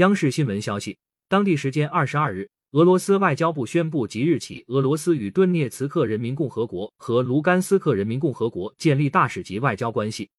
央视新闻消息当地时间二十二日俄罗斯外交部宣布即日起俄罗斯与顿涅茨克人民共和国和卢甘斯克人民共和国建立大使级外交关系。